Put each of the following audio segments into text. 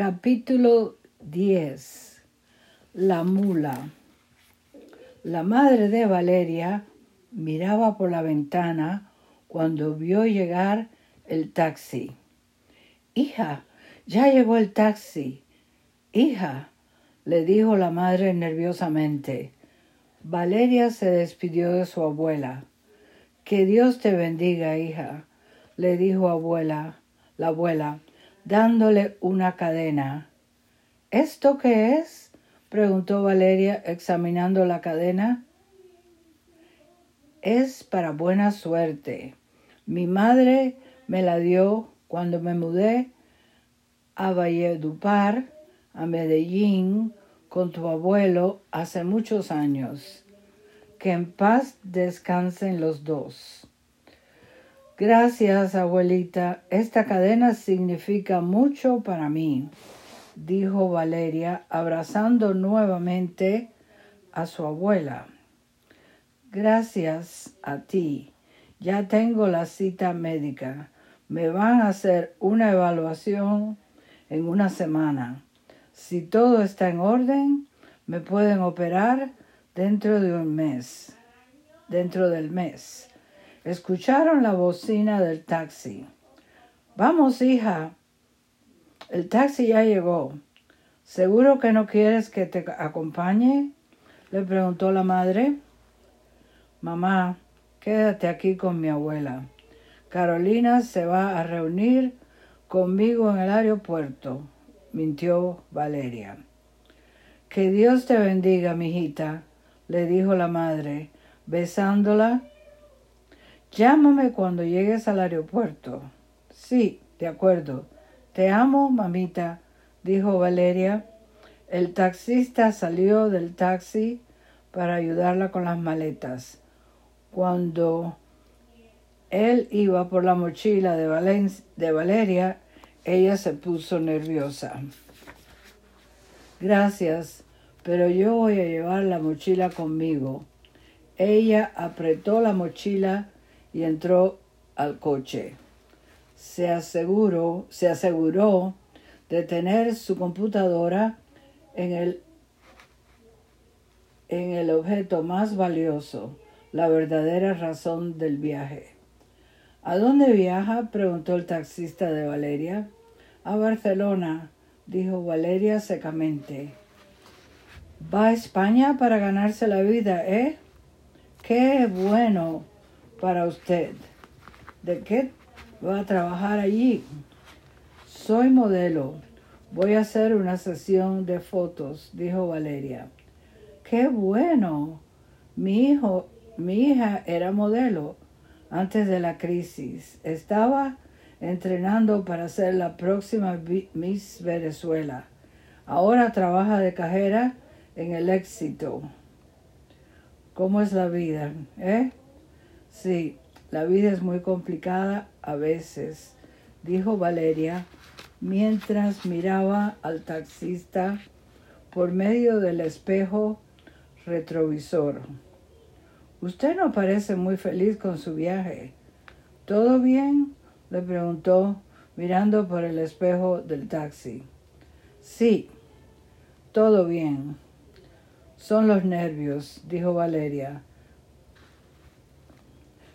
Capítulo 10 La mula La madre de Valeria miraba por la ventana cuando vio llegar el taxi. Hija, ya llegó el taxi. Hija, le dijo la madre nerviosamente. Valeria se despidió de su abuela. Que Dios te bendiga, hija, le dijo abuela, la abuela dándole una cadena. ¿Esto qué es? preguntó Valeria examinando la cadena. Es para buena suerte. Mi madre me la dio cuando me mudé a Valledupar, a Medellín, con tu abuelo hace muchos años. Que en paz descansen los dos. Gracias, abuelita. Esta cadena significa mucho para mí, dijo Valeria, abrazando nuevamente a su abuela. Gracias a ti. Ya tengo la cita médica. Me van a hacer una evaluación en una semana. Si todo está en orden, me pueden operar dentro de un mes. Dentro del mes. Escucharon la bocina del taxi. Vamos, hija. El taxi ya llegó. ¿Seguro que no quieres que te acompañe? le preguntó la madre. Mamá, quédate aquí con mi abuela. Carolina se va a reunir conmigo en el aeropuerto, mintió Valeria. Que Dios te bendiga, mijita, le dijo la madre, besándola Llámame cuando llegues al aeropuerto. Sí, de acuerdo. Te amo, mamita, dijo Valeria. El taxista salió del taxi para ayudarla con las maletas. Cuando él iba por la mochila de, de Valeria, ella se puso nerviosa. Gracias, pero yo voy a llevar la mochila conmigo. Ella apretó la mochila y entró al coche. Se aseguró, se aseguró de tener su computadora en el, en el objeto más valioso, la verdadera razón del viaje. ¿A dónde viaja? preguntó el taxista de Valeria. A Barcelona, dijo Valeria secamente. ¿Va a España para ganarse la vida, eh? Qué bueno, para usted. ¿De qué va a trabajar allí? Soy modelo. Voy a hacer una sesión de fotos, dijo Valeria. ¡Qué bueno! Mi hijo, mi hija era modelo antes de la crisis. Estaba entrenando para ser la próxima Miss Venezuela. Ahora trabaja de cajera en el éxito. ¿Cómo es la vida? ¿Eh? Sí, la vida es muy complicada a veces, dijo Valeria mientras miraba al taxista por medio del espejo retrovisor. Usted no parece muy feliz con su viaje. ¿Todo bien? le preguntó mirando por el espejo del taxi. Sí, todo bien. Son los nervios, dijo Valeria.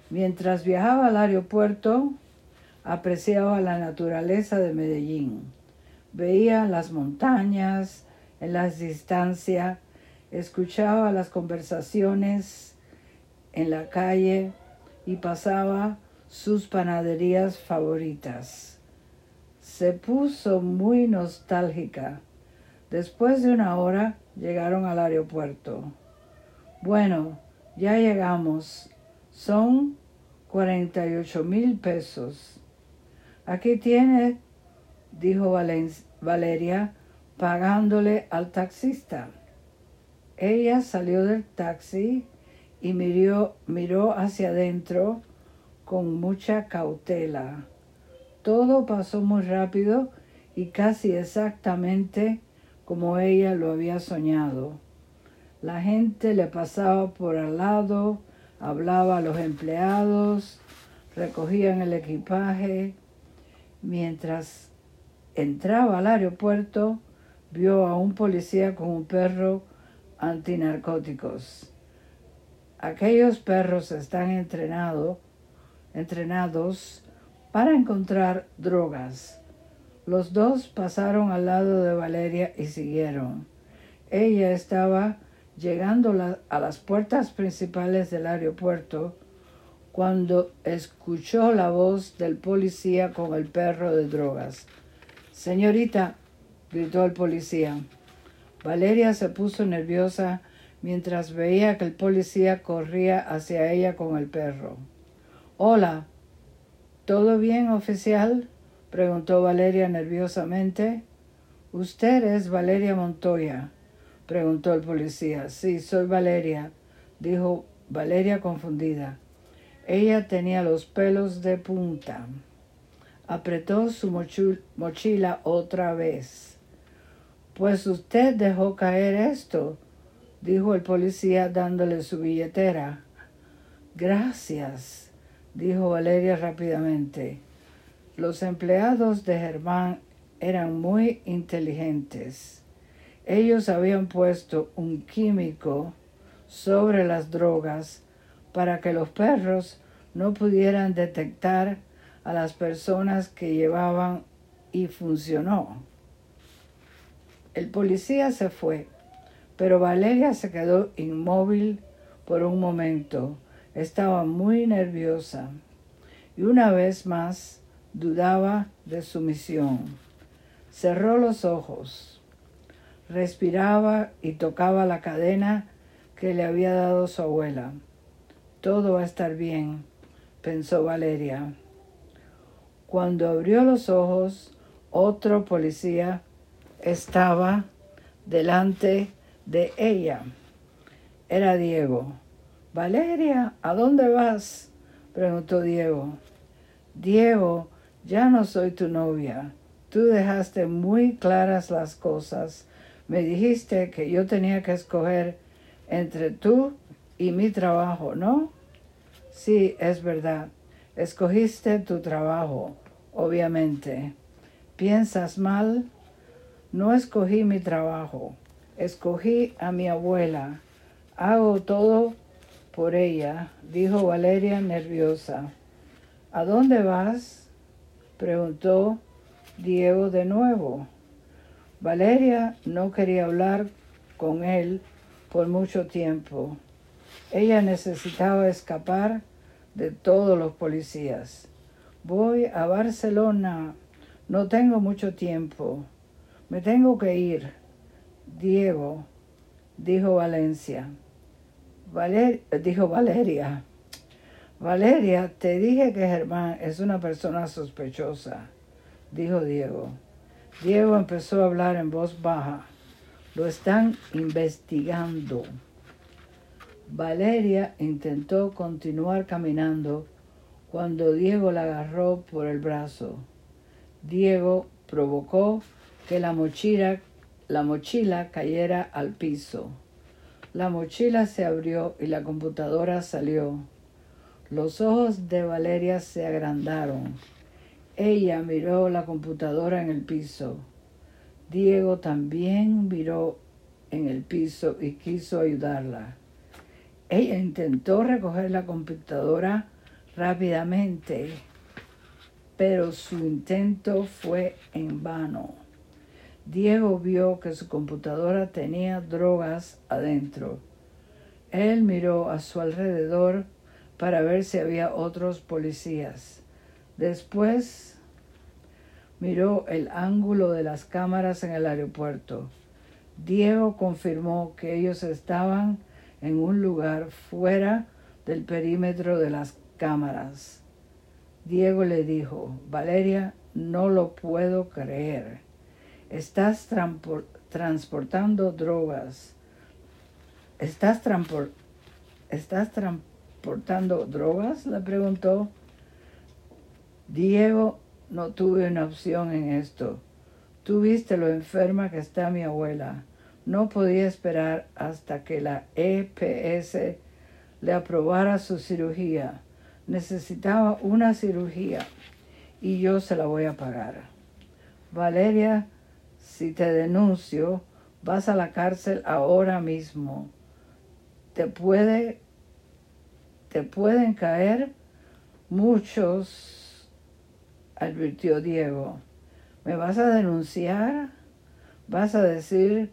Mientras viajaba al aeropuerto, apreciaba la naturaleza de Medellín. Veía las montañas en las distancias, escuchaba las conversaciones en la calle y pasaba sus panaderías favoritas. Se puso muy nostálgica. Después de una hora llegaron al aeropuerto. Bueno, ya llegamos. Son 48 mil pesos. Aquí tiene, dijo Valeria, pagándole al taxista. Ella salió del taxi y miró, miró hacia adentro con mucha cautela. Todo pasó muy rápido y casi exactamente como ella lo había soñado. La gente le pasaba por al lado, hablaba a los empleados, recogían el equipaje, mientras entraba al aeropuerto, vio a un policía con un perro antinarcóticos. Aquellos perros están entrenados para encontrar drogas. Los dos pasaron al lado de Valeria y siguieron. Ella estaba llegando a las puertas principales del aeropuerto cuando escuchó la voz del policía con el perro de drogas. Señorita, gritó el policía. Valeria se puso nerviosa mientras veía que el policía corría hacia ella con el perro. Hola. ¿Todo bien, oficial? preguntó Valeria nerviosamente. Usted es Valeria Montoya, preguntó el policía. Sí, soy Valeria, dijo Valeria confundida. Ella tenía los pelos de punta. Apretó su mochila otra vez. Pues usted dejó caer esto, dijo el policía dándole su billetera. Gracias, dijo Valeria rápidamente. Los empleados de Germán eran muy inteligentes. Ellos habían puesto un químico sobre las drogas para que los perros no pudieran detectar a las personas que llevaban y funcionó. El policía se fue, pero Valeria se quedó inmóvil por un momento. Estaba muy nerviosa y una vez más dudaba de su misión. Cerró los ojos, respiraba y tocaba la cadena que le había dado su abuela. Todo va a estar bien, pensó Valeria. Cuando abrió los ojos, otro policía estaba delante de ella. Era Diego. Valeria, ¿a dónde vas? preguntó Diego. Diego, ya no soy tu novia. Tú dejaste muy claras las cosas. Me dijiste que yo tenía que escoger entre tú y mi trabajo, ¿no? Sí, es verdad. Escogiste tu trabajo, obviamente. ¿Piensas mal? No escogí mi trabajo. Escogí a mi abuela. Hago todo por ella, dijo Valeria nerviosa. ¿A dónde vas? preguntó Diego de nuevo. Valeria no quería hablar con él por mucho tiempo. Ella necesitaba escapar de todos los policías. Voy a Barcelona. No tengo mucho tiempo. Me tengo que ir. Diego, dijo Valencia. dijo Valeria. Valeria, te dije que Germán es una persona sospechosa, dijo Diego. Diego empezó a hablar en voz baja. Lo están investigando. Valeria intentó continuar caminando cuando Diego la agarró por el brazo. Diego provocó que la mochila, la mochila cayera al piso. La mochila se abrió y la computadora salió. Los ojos de Valeria se agrandaron. Ella miró la computadora en el piso. Diego también miró en el piso y quiso ayudarla. Ella intentó recoger la computadora rápidamente, pero su intento fue en vano. Diego vio que su computadora tenía drogas adentro. Él miró a su alrededor para ver si había otros policías. Después miró el ángulo de las cámaras en el aeropuerto. Diego confirmó que ellos estaban en un lugar fuera del perímetro de las cámaras. Diego le dijo, Valeria, no lo puedo creer. Estás transportando drogas. ¿Estás, ¿Estás transportando drogas? le preguntó. Diego, no tuve una opción en esto. Tú viste lo enferma que está mi abuela. No podía esperar hasta que la EPS le aprobara su cirugía. Necesitaba una cirugía y yo se la voy a pagar. Valeria, si te denuncio, vas a la cárcel ahora mismo. Te puede, te pueden caer muchos, advirtió Diego. ¿Me vas a denunciar? ¿Vas a decir,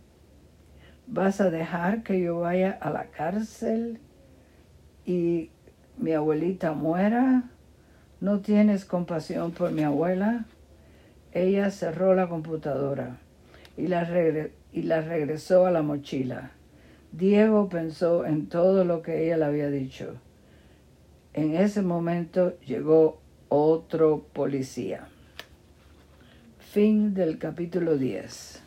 vas a dejar que yo vaya a la cárcel y mi abuelita muera? ¿No tienes compasión por mi abuela? Ella cerró la computadora y la, regresó a la mochila. Diego pensó en todo lo que ella le había dicho. En ese momento llegó otro policía. Fin del capítulo 10.